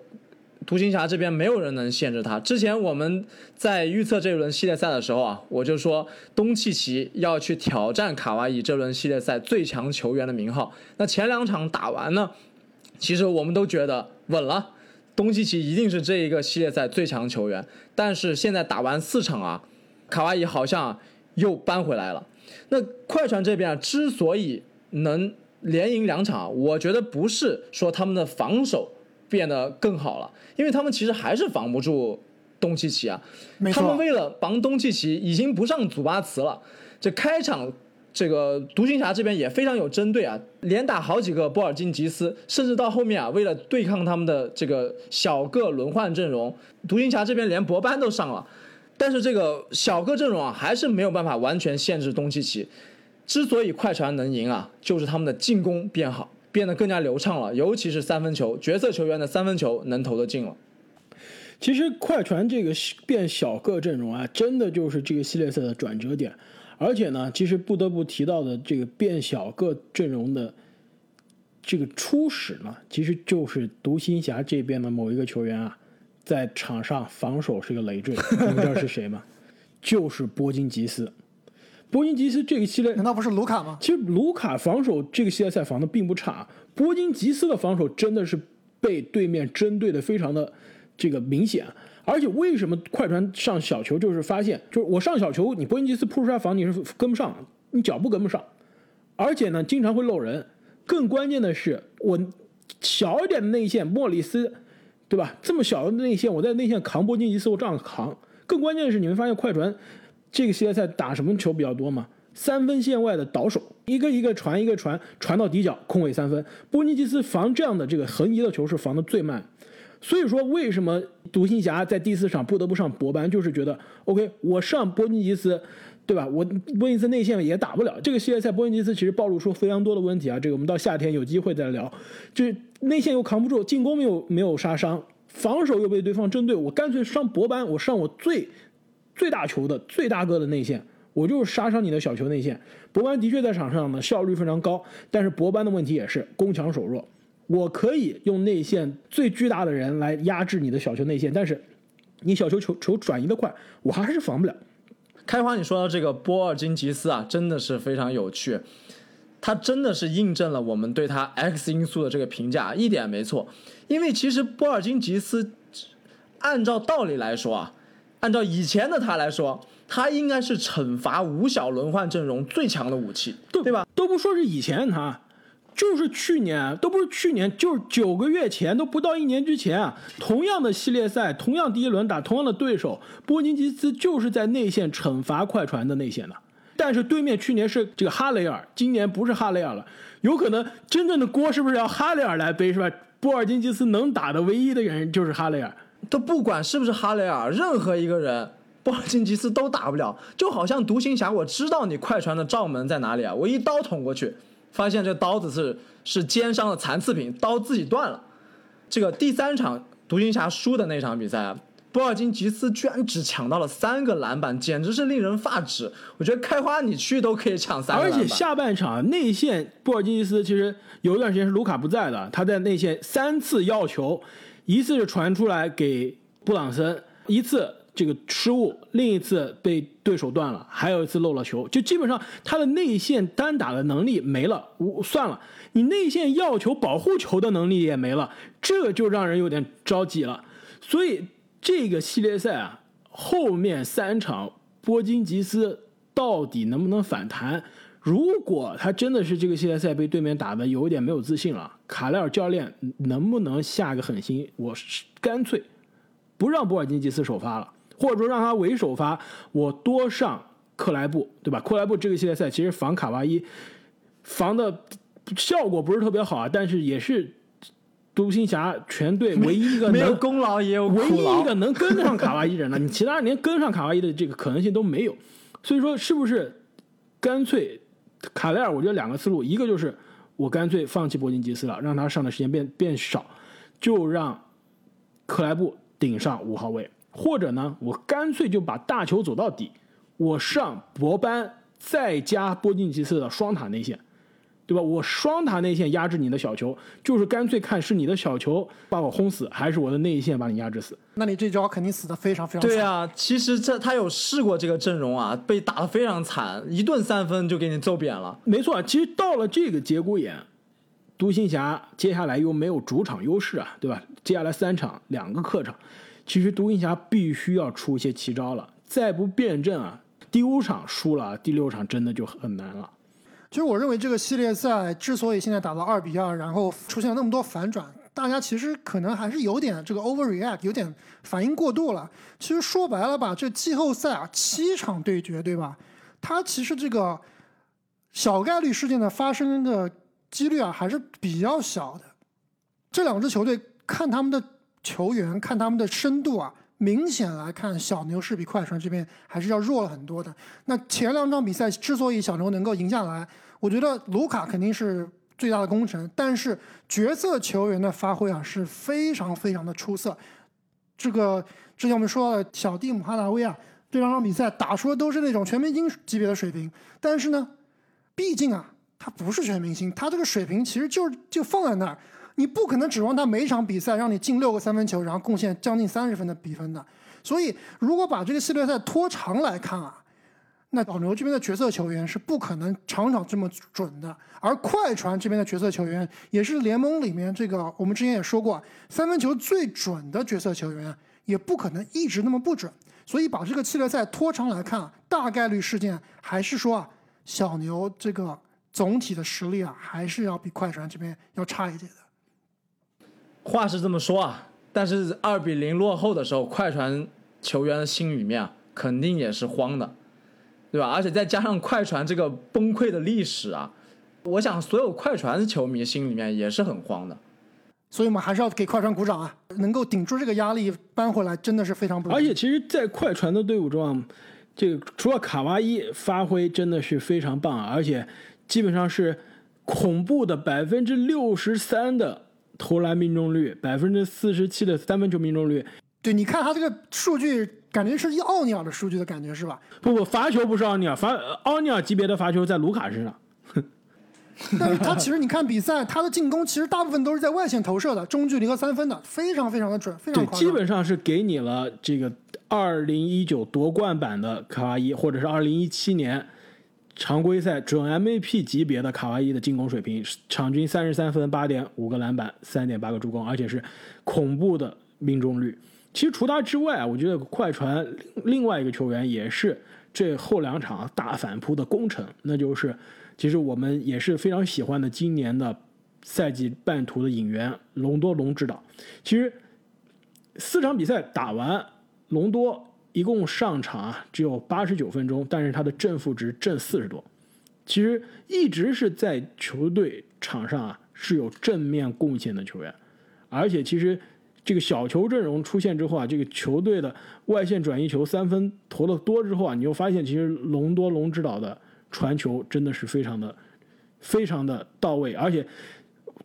S3: 独行侠这边没有人能限制他。之前我们在预测这一轮系列赛的时候啊，我就说东契奇要去挑战卡哇伊这轮系列赛最强球员的名号。那前两场打完呢？其实我们都觉得稳了，东契奇一定是这一个系列赛最强球员。但是现在打完四场啊，卡哇伊好像又扳回来了。那快船这边啊，之所以能连赢两场，我觉得不是说他们的防守变得更好了，因为他们其实还是防不住东契奇啊。他们为了防东契奇，已经不上祖巴茨了。这开场，这个独行侠这边也非常有针对啊，连打好几个波尔津吉斯，甚至到后面啊，为了对抗他们的这个小个轮换阵容，独行侠这边连博班都上了。但是这个小个阵容啊，还是没有办法完全限制东契奇。之所以快船能赢啊，就是他们的进攻变好，变得更加流畅了，尤其是三分球，角色球员的三分球能投得进了。
S1: 其实快船这个变小个阵容啊，真的就是这个系列赛的转折点。而且呢，其实不得不提到的这个变小个阵容的这个初始呢，其实就是独行侠这边的某一个球员啊，在场上防守是个累赘。你们知道是谁吗？(laughs) 就是波金吉斯。波金吉斯这个系列
S2: 难道不是卢卡吗？
S1: 其实卢卡防守这个系列赛防的并不差，波金吉斯的防守真的是被对面针对的非常的这个明显。而且为什么快船上小球就是发现，就是我上小球，你波音吉斯扑出来防你是跟不上，你脚步跟不上，而且呢经常会漏人。更关键的是，我小一点的内线莫里斯，对吧？这么小的内线，我在内线扛波金吉斯，我照样扛。更关键的是，你们发现快船这个系列赛打什么球比较多吗？三分线外的倒手，一个一个传，一个传，传到底角空位三分。波金吉斯防这样的这个横移的球是防的最慢。所以说，为什么独行侠在第四场不得不上博班，就是觉得 OK，我上波金吉斯，对吧？我波金吉斯内线也打不了。这个系列赛波金吉斯其实暴露出非常多的问题啊，这个我们到夏天有机会再聊。就是内线又扛不住，进攻没有没有杀伤，防守又被对方针对，我干脆上博班，我上我最最大球的最大个的内线，我就是杀伤你的小球内线。博班的确在场上呢效率非常高，但是博班的问题也是攻强守弱。我可以用内线最巨大的人来压制你的小球内线，但是你小球球球转移的快，我还是防不了。
S3: 开花，你说到这个波尔津吉斯啊，真的是非常有趣，他真的是印证了我们对他 X 因素的这个评价，一点没错。因为其实波尔津吉斯，按照道理来说啊，按照以前的他来说，他应该是惩罚五小轮换阵容最强的武器，对吧？
S1: 都不说是以前他。就是去年，都不是去年，就是九个月前，都不到一年之前啊。同样的系列赛，同样第一轮打同样的对手，波金吉斯就是在内线惩罚快船的内线的。但是对面去年是这个哈雷尔，今年不是哈雷尔了，有可能真正的锅是不是要哈雷尔来背是吧？波尔津吉斯能打的唯一的人就是哈雷尔，
S3: 他不管是不是哈雷尔，任何一个人，波尔津吉斯都打不了。就好像独行侠，我知道你快船的罩门在哪里啊，我一刀捅过去。发现这刀子是是奸商的残次品，刀自己断了。这个第三场独行侠输的那场比赛啊，波尔津吉斯居然只抢到了三个篮板，简直是令人发指。我觉得开花你去都可以抢三个
S1: 而且下半场内线波尔津吉斯其实有一段时间是卢卡不在的，他在内线三次要球，一次是传出来给布朗森，一次。这个失误，另一次被对手断了，还有一次漏了球，就基本上他的内线单打的能力没了。我算了，你内线要球、保护球的能力也没了，这就让人有点着急了。所以这个系列赛啊，后面三场波金吉斯到底能不能反弹？如果他真的是这个系列赛被对面打的有点没有自信了，卡莱尔教练能不能下个狠心，我干脆不让波尔津吉斯首发了？或者说让他为首发，我多上克莱布，对吧？克莱布这个系列赛其实防卡哇伊防的效果不是特别好啊，但是也是独行侠全队唯一一个 (laughs)
S3: 没有功劳也有
S1: 唯一一个能跟得上卡哇伊人了。你其他人连跟上卡哇伊的这个可能性都没有，所以说是不是干脆卡莱尔？我觉得两个思路，一个就是我干脆放弃博金吉斯了，让他上的时间变变少，就让克莱布顶上五号位。或者呢，我干脆就把大球走到底，我上博班再加波金吉斯的双塔内线，对吧？我双塔内线压制你的小球，就是干脆看是你的小球把我轰死，还是我的内线把你压制死。
S2: 那你这招肯定死的非常非常
S3: 惨。对啊，其实这他有试过这个阵容啊，被打的非常惨，一顿三分就给你揍扁了。
S1: 没错，其实到了这个节骨眼，独行侠接下来又没有主场优势啊，对吧？接下来三场两个客场。其实独行侠必须要出一些奇招了，再不变阵啊，第五场输了，第六场真的就很难了。
S2: 其实我认为这个系列赛之所以现在打到二比二，然后出现了那么多反转，大家其实可能还是有点这个 overreact，有点反应过度了。其实说白了吧，这季后赛啊，七场对决，对吧？它其实这个小概率事件的发生的几率啊，还是比较小的。这两支球队看他们的球员，看他们的深度啊。明显来看，小牛是比快船这边还是要弱了很多的。那前两场比赛之所以小牛能够赢下来，我觉得卢卡肯定是最大的功臣，但是角色球员的发挥啊是非常非常的出色。这个之前我们说了，小蒂姆哈达威啊，这两场比赛打出的都是那种全明星级别的水平，但是呢，毕竟啊，他不是全明星，他这个水平其实就就放在那儿。你不可能指望他每场比赛让你进六个三分球，然后贡献将近三十分的比分的。所以，如果把这个系列赛拖长来看啊，那老牛这边的角色球员是不可能场场这么准的。而快船这边的角色球员也是联盟里面这个，我们之前也说过，三分球最准的角色球员，也不可能一直那么不准。所以，把这个系列赛拖长来看，大概率事件还是说啊，小牛这个总体的实力啊，还是要比快船这边要差一点。
S3: 话是这么说啊，但是二比零落后的时候，快船球员的心里面啊，肯定也是慌的，对吧？而且再加上快船这个崩溃的历史啊，我想所有快船的球迷心里面也是很慌的。
S2: 所以我们还是要给快船鼓掌啊！能够顶住这个压力扳回来，真的是非常不容
S1: 易。而且，其实，在快船的队伍中啊，这个除了卡哇伊发挥真的是非常棒，而且基本上是恐怖的百分之六十三的。投篮命中率百分之四十七的三分球命中率，
S2: 对，你看他这个数据，感觉是奥尼尔的数据的感觉是吧？
S1: 不不，罚球不是奥尼尔，罚奥尼尔级别的罚球在卢卡身上。
S2: 但是他其实你看比赛，他的进攻其实大部分都是在外线投射的，中距离和三分的，非常非常的准，非常
S1: 对，基本上是给你了这个二零一九夺冠版的卡哇伊，或者是二零一七年。常规赛准 MVP 级别的卡哇伊的进攻水平，场均三十三分、八点五个篮板、三点八个助攻，而且是恐怖的命中率。其实除他之外，我觉得快船另外一个球员也是这后两场大反扑的功臣，那就是其实我们也是非常喜欢的今年的赛季半途的引援隆多隆指导。其实四场比赛打完，隆多。一共上场啊只有八十九分钟，但是他的正负值正四十多，其实一直是在球队场上啊是有正面贡献的球员，而且其实这个小球阵容出现之后啊，这个球队的外线转移球三分投的多之后啊，你就发现其实隆多隆指导的传球真的是非常的非常的到位，而且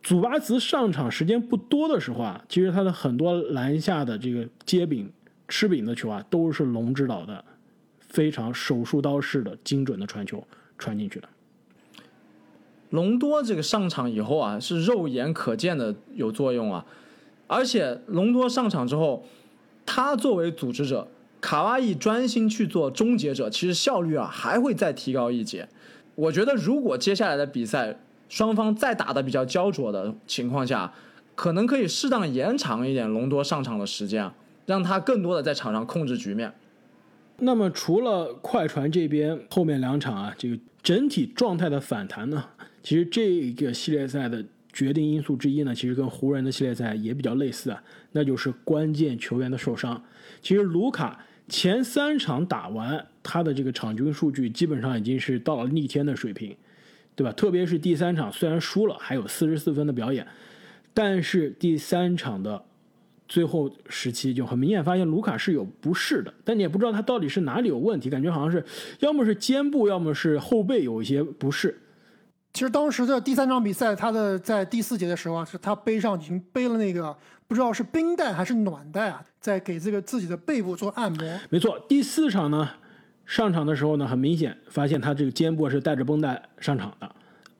S1: 祖巴茨上场时间不多的时候啊，其实他的很多篮下的这个接柄。吃饼的球啊，都是龙指导的非常手术刀式的精准的传球传进去的。
S3: 隆多这个上场以后啊，是肉眼可见的有作用啊，而且隆多上场之后，他作为组织者，卡哇伊专心去做终结者，其实效率啊还会再提高一截。我觉得如果接下来的比赛双方再打的比较焦灼的情况下，可能可以适当延长一点隆多上场的时间啊。让他更多的在场上控制局面。
S1: 那么除了快船这边后面两场啊，这个整体状态的反弹呢，其实这个系列赛的决定因素之一呢，其实跟湖人的系列赛也比较类似啊，那就是关键球员的受伤。其实卢卡前三场打完，他的这个场均数据基本上已经是到了逆天的水平，对吧？特别是第三场虽然输了，还有四十四分的表演，但是第三场的。最后时期就很明显发现卢卡是有不适的，但你也不知道他到底是哪里有问题，感觉好像是要么是肩部，要么是后背有一些不适。
S2: 其实当时的第三场比赛，他的在第四节的时候啊，是他背上已经背了那个不知道是冰袋还是暖袋啊，在给这个自己的背部做按摩。
S1: 没错，第四场呢上场的时候呢，很明显发现他这个肩部是带着绷带上场的，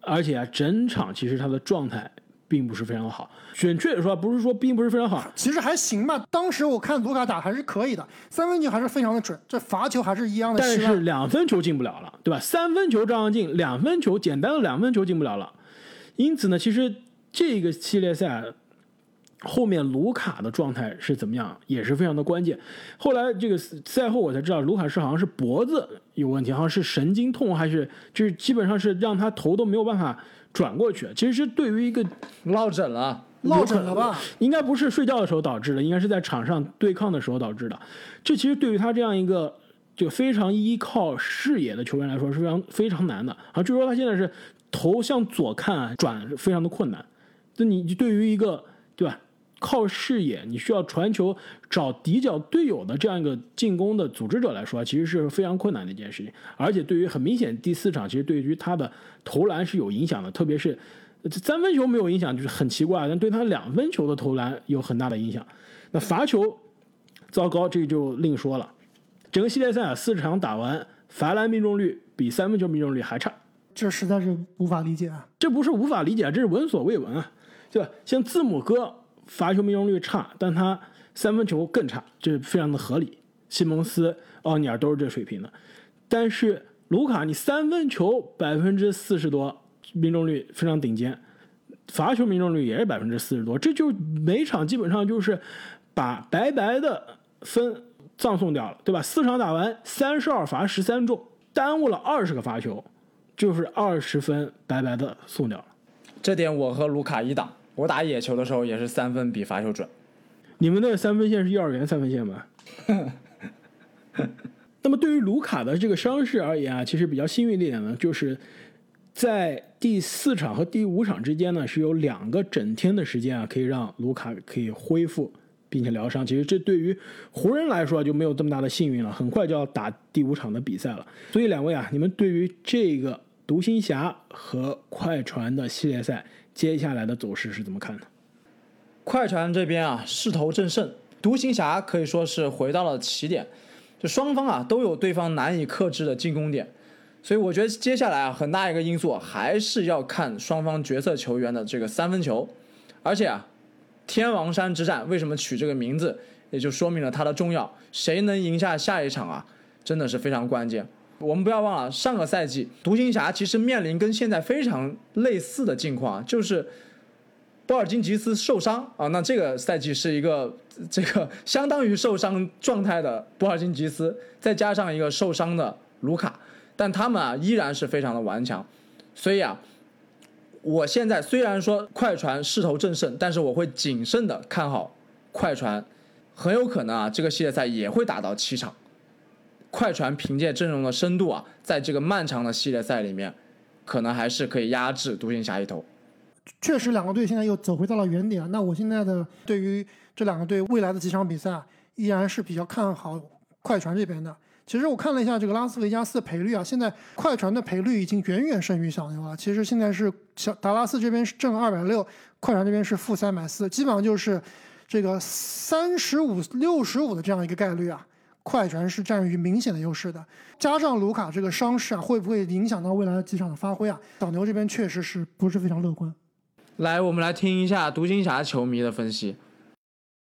S1: 而且啊整场其实他的状态。并不是非常好，准确的说，不是说并不是非常好，
S2: 其实还行吧。当时我看卢卡打还是可以的，三分球还是非常的准，这罚球还是一样的。
S1: 但是两分球进不了了，对吧？三分球照样进，两分球简单的两分球进不了了。因此呢，其实这个系列赛，后面卢卡的状态是怎么样，也是非常的关键。后来这个赛后我才知道，卢卡是好像是脖子有问题，好像是神经痛，还是就是基本上是让他头都没有办法转过去。其实是对于一个
S3: 落枕了，
S2: 落枕了吧？
S1: 应该不是睡觉的时候导致的，应该是在场上对抗的时候导致的。这其实对于他这样一个就非常依靠视野的球员来说是非常非常难的。啊，据说他现在是头向左看转非常的困难。那你对于一个对吧？靠视野，你需要传球找底角队友的这样一个进攻的组织者来说，其实是非常困难的一件事情。而且对于很明显第四场，其实对于他的投篮是有影响的，特别是三分球没有影响，就是很奇怪，但对他两分球的投篮有很大的影响。那罚球糟糕，这就另说了。整个系列赛啊，四场打完，罚篮命中率比三分球命中率还差，
S2: 这实在是无法理解啊！
S1: 这不是无法理解，这是闻所未闻啊，对吧？像字母哥。罚球命中率差，但他三分球更差，这非常的合理。西蒙斯、奥尼尔都是这水平的，但是卢卡，你三分球百分之四十多，命中率非常顶尖，罚球命中率也是百分之四十多，这就每场基本上就是把白白的分葬送掉了，对吧？四场打完三十二罚十三中，耽误了二十个罚球，就是二十分白白的送掉了。
S3: 这点我和卢卡一档。我打野球的时候也是三分比罚球准。
S1: 你们那个三分线是幼儿园三分线吗？(laughs) 那么对于卢卡的这个伤势而言啊，其实比较幸运的一点呢，就是在第四场和第五场之间呢，是有两个整天的时间啊，可以让卢卡可以恢复并且疗伤。其实这对于湖人来说就没有这么大的幸运了，很快就要打第五场的比赛了。所以两位啊，你们对于这个独行侠和快船的系列赛？接下来的走势是怎么看的？
S3: 快船这边啊势头正盛，独行侠可以说是回到了起点，就双方啊都有对方难以克制的进攻点，所以我觉得接下来啊很大一个因素还是要看双方角色球员的这个三分球，而且啊天王山之战为什么取这个名字，也就说明了它的重要，谁能赢下下一场啊真的是非常关键。我们不要忘了，上个赛季独行侠其实面临跟现在非常类似的境况，就是波尔津吉斯受伤啊。那这个赛季是一个 (laughs) 这个相当于受伤状态的波尔津吉斯，再加上一个受伤的卢卡，但他们啊依然是非常的顽强。所以啊，我现在虽然说快船势头正盛，但是我会谨慎的看好快船，很有可能啊这个系列赛也会打到七场。快船凭借阵容的深度啊，在这个漫长的系列赛里面，可能还是可以压制独行侠一头。
S2: 确实，两个队现在又走回到了原点。那我现在的对于这两个队未来的几场比赛，依然是比较看好快船这边的。其实我看了一下这个拉斯维加斯的赔率啊，现在快船的赔率已经远远胜于小牛了。其实现在是小达拉斯这边是正二百六，快船这边是负三百四，基本上就是这个三十五六十五的这样一个概率啊。快船是占于明显的优势的，加上卢卡这个伤势啊，会不会影响到未来的几场的发挥啊？小牛这边确实是不是非常乐观。
S3: 来，我们来听一下独行侠球迷的分析。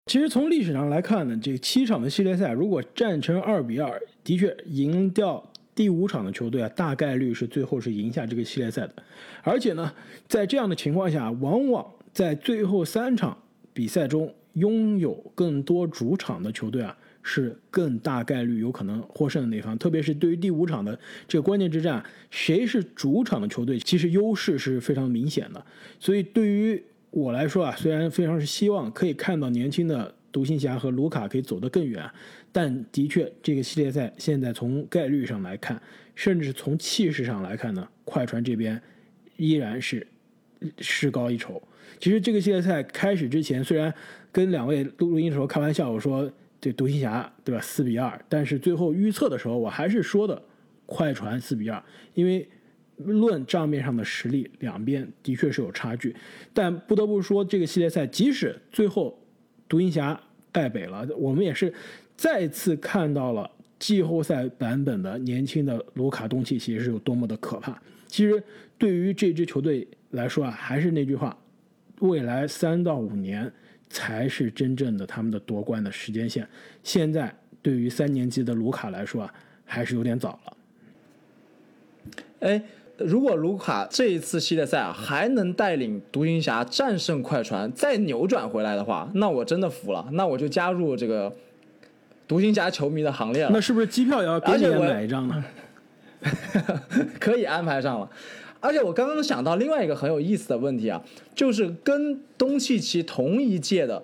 S1: 其实从历史上来看呢，这七场的系列赛如果战成二比二，的确赢掉第五场的球队啊，大概率是最后是赢下这个系列赛的。而且呢，在这样的情况下，往往在最后三场比赛中拥有更多主场的球队啊。是更大概率有可能获胜的那方，特别是对于第五场的这个关键之战，谁是主场的球队，其实优势是非常明显的。所以对于我来说啊，虽然非常是希望可以看到年轻的独行侠和卢卡可以走得更远，但的确这个系列赛现在从概率上来看，甚至从气势上来看呢，快船这边依然是势高一筹。其实这个系列赛开始之前，虽然跟两位录录音的时候开玩笑，我说。这独行侠对吧？四比二，但是最后预测的时候，我还是说的快船四比二，因为论账面上的实力，两边的确是有差距。但不得不说，这个系列赛即使最后独行侠败北了，我们也是再次看到了季后赛版本的年轻的卢卡东契奇是有多么的可怕。其实对于这支球队来说啊，还是那句话，未来三到五年。才是真正的他们的夺冠的时间线。现在对于三年级的卢卡来说啊，还是有点早了。
S3: 哎，如果卢卡这一次系列赛啊还能带领独行侠战胜快船，再扭转回来的话，那我真的服了，那我就加入这个独行侠球迷的行列了。
S1: 那是不是机票也要给你也买一张呢？(laughs)
S3: 可以安排上了。而且我刚刚想到另外一个很有意思的问题啊，就是跟东契奇同一届的，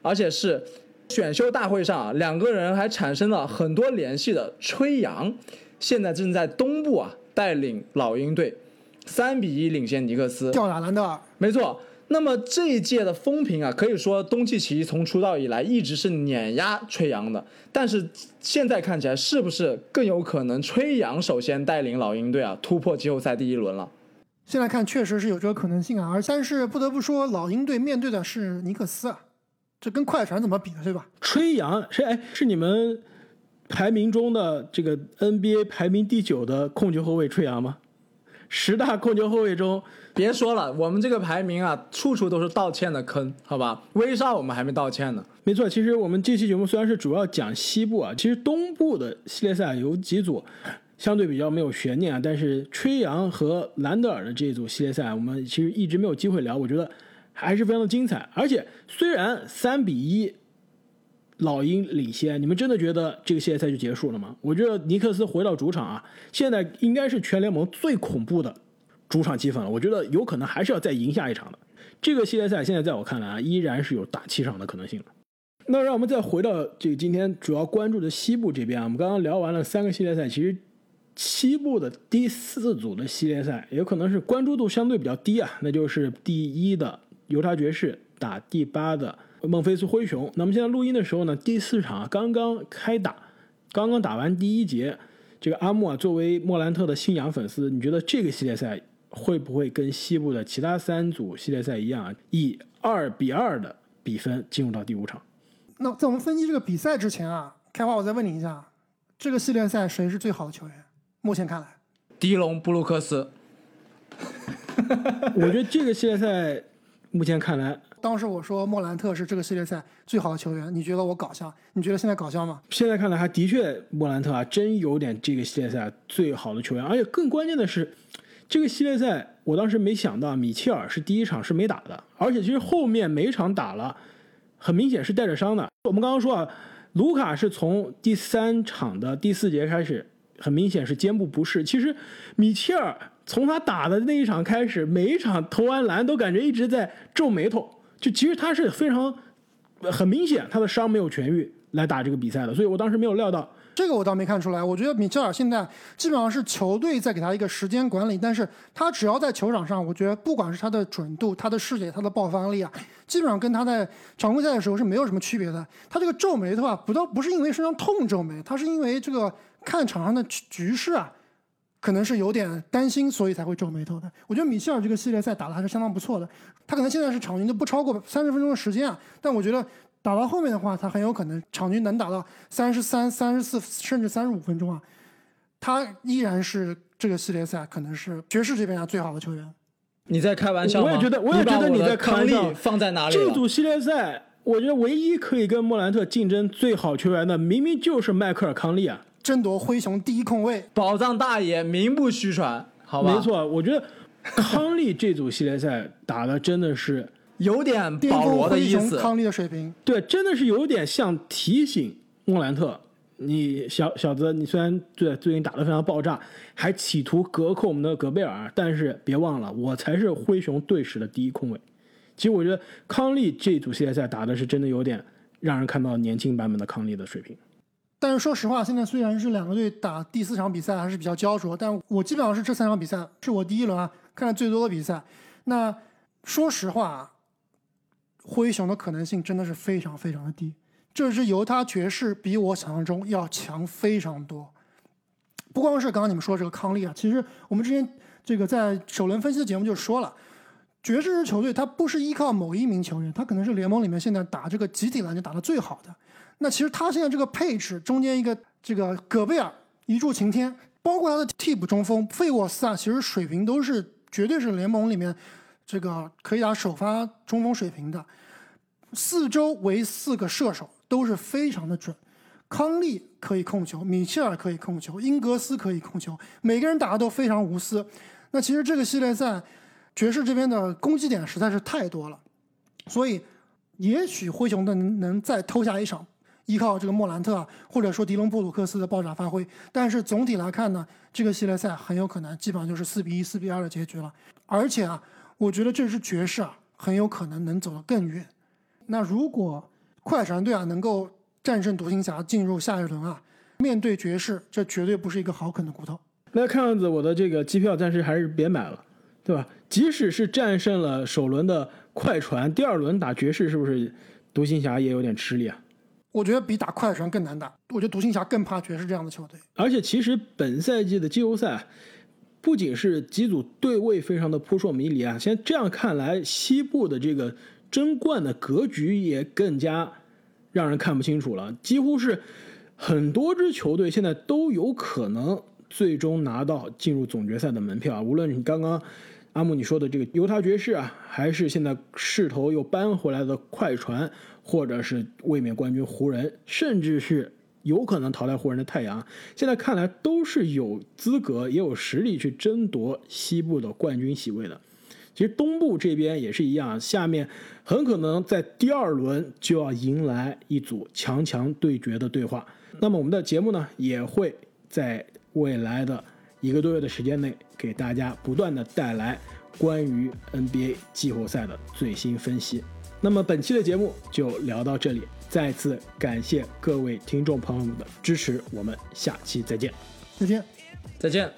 S3: 而且是选秀大会上啊，两个人还产生了很多联系的吹杨，现在正在东部啊带领老鹰队三比一领先尼克斯，
S2: 吊打兰德尔。
S3: 没错。那么这一届的风评啊，可以说东契奇从出道以来一直是碾压吹杨的，但是现在看起来是不是更有可能吹杨首先带领老鹰队啊突破季后赛第一轮了？
S2: 现在看确实是有这个可能性啊，而但是不得不说，老鹰队面对的是尼克斯啊，这跟快船怎么比呢？对吧？
S1: 吹杨是哎是你们排名中的这个 NBA 排名第九的控球后卫吹杨吗？十大控球后卫中。
S3: 别说了，我们这个排名啊，处处都是道歉的坑，好吧？威少我们还没道歉呢。
S1: 没错，其实我们这期节目虽然是主要讲西部啊，其实东部的系列赛有几组相对比较没有悬念啊。但是吹杨和兰德尔的这一组系列赛，我们其实一直没有机会聊，我觉得还是非常的精彩。而且虽然三比一老鹰领先，你们真的觉得这个系列赛就结束了吗？我觉得尼克斯回到主场啊，现在应该是全联盟最恐怖的。主场积分了，我觉得有可能还是要再赢下一场的。这个系列赛现在在我看来啊，依然是有打七场的可能性。那让我们再回到这个今天主要关注的西部这边啊，我们刚刚聊完了三个系列赛，其实西部的第四组的系列赛有可能是关注度相对比较低啊，那就是第一的犹他爵士打第八的孟菲斯灰熊。那么现在录音的时候呢，第四场啊刚刚开打，刚刚打完第一节。这个阿木啊，作为莫兰特的信仰粉丝，你觉得这个系列赛？会不会跟西部的其他三组系列赛一样，以二比二的比分进入到第五场？
S2: 那在我们分析这个比赛之前啊，开花，我再问你一下，这个系列赛谁是最好的球员？目前看来，
S3: 迪隆布鲁克斯。(laughs)
S1: 我觉得这个系列赛目前看来，
S2: 当时我说莫兰特是这个系列赛最好的球员，你觉得我搞笑？你觉得现在搞笑吗？
S1: 现在看来，还的确莫兰特啊，真有点这个系列赛最好的球员，而且更关键的是。这个系列赛，我当时没想到米切尔是第一场是没打的，而且其实后面每场打了，很明显是带着伤的。我们刚刚说啊，卢卡是从第三场的第四节开始，很明显是肩部不适。其实米切尔从他打的那一场开始，每一场投完篮都感觉一直在皱眉头，就其实他是非常很明显他的伤没有痊愈来打这个比赛的，所以我当时没有料到。
S2: 这个我倒没看出来，我觉得米切尔现在基本上是球队在给他一个时间管理，但是他只要在球场上，我觉得不管是他的准度、他的视野、他的爆发力啊，基本上跟他在常规赛的时候是没有什么区别的。他这个皱眉头啊，不倒不是因为身上痛皱眉，他是因为这个看场上的局势啊，可能是有点担心，所以才会皱眉头的。我觉得米切尔这个系列赛打的还是相当不错的，他可能现在是场均都不超过三十分钟的时间啊，但我觉得。打到后面的话，他很有可能场均能打到三十三、三十四，甚至三十五分钟啊！他依然是这个系列赛可能是爵士这边啊最好的球员。
S3: 你在开玩笑吗？
S1: 我也觉得，我也觉得你在开玩笑。
S3: 放在哪里？
S1: 这组系列赛，我觉得唯一可以跟莫兰特竞争最好球员的，明明就是迈克尔康利啊！
S2: 争夺灰熊第一控卫，
S3: 宝藏大爷名不虚传，好吧？
S1: 没错，我觉得康利这组系列赛打的真的是。
S3: 有点保罗的意思，
S2: 康利的水平，
S1: 对，真的是有点像提醒莫兰特，你小小子，你虽然最最近打得非常爆炸，还企图隔扣我们的戈贝尔，但是别忘了，我才是灰熊队史的第一控卫。其实我觉得康利这组系列赛打的是真的有点让人看到年轻版本的康利的水平。
S2: 但是说实话，现在虽然是两个队打第四场比赛还是比较焦灼，但我基本上是这三场比赛是我第一轮啊看的最多的比赛。那说实话。灰熊的可能性真的是非常非常的低，这支犹他爵士比我想象中要强非常多。不光是刚刚你们说这个康利啊，其实我们之前这个在首轮分析的节目就说了，爵士球队它不是依靠某一名球员，他可能是联盟里面现在打这个集体篮球打得最好的。那其实他现在这个配置中间一个这个戈贝尔一柱擎天，包括他的替补中锋费沃斯啊，其实水平都是绝对是联盟里面。这个可以打首发中锋水平的，四周围四个射手都是非常的准。康利可以控球，米切尔可以控球，英格斯可以控球，每个人打的都非常无私。那其实这个系列赛，爵士这边的攻击点实在是太多了，所以也许灰熊的能能再偷下一场，依靠这个莫兰特啊，或者说迪隆布鲁克斯的爆炸发挥。但是总体来看呢，这个系列赛很有可能基本上就是四比一、四比二的结局了。而且啊，我觉得这支爵士啊，很有可能能走得更远。那如果快船队啊能够战胜独行侠进入下一轮啊，面对爵士，这绝对不是一个好啃的骨头。
S1: 那看样子我的这个机票暂时还是别买了，对吧？即使是战胜了首轮的快船，第二轮打爵士是不是独行侠也有点吃力啊？
S2: 我觉得比打快船更难打。我觉得独行侠更怕爵士这样的球队。
S1: 而且其实本赛季的季后赛，不仅是几组对位非常的扑朔迷离啊，现在这样看来，西部的这个争冠的格局也更加。让人看不清楚了，几乎是很多支球队现在都有可能最终拿到进入总决赛的门票啊！无论你刚刚阿木你说的这个犹他爵士啊，还是现在势头又扳回来的快船，或者是卫冕冠军湖人，甚至是有可能淘汰湖人的太阳，现在看来都是有资格也有实力去争夺西部的冠军席位的。其实东部这边也是一样，下面很可能在第二轮就要迎来一组强强对决的对话。那么我们的节目呢，也会在未来的一个多月的时间内，给大家不断的带来关于 NBA 季后赛的最新分析。那么本期的节目就聊到这里，再次感谢各位听众朋友们的支持，我们下期再见，
S2: 再见，
S3: 再见。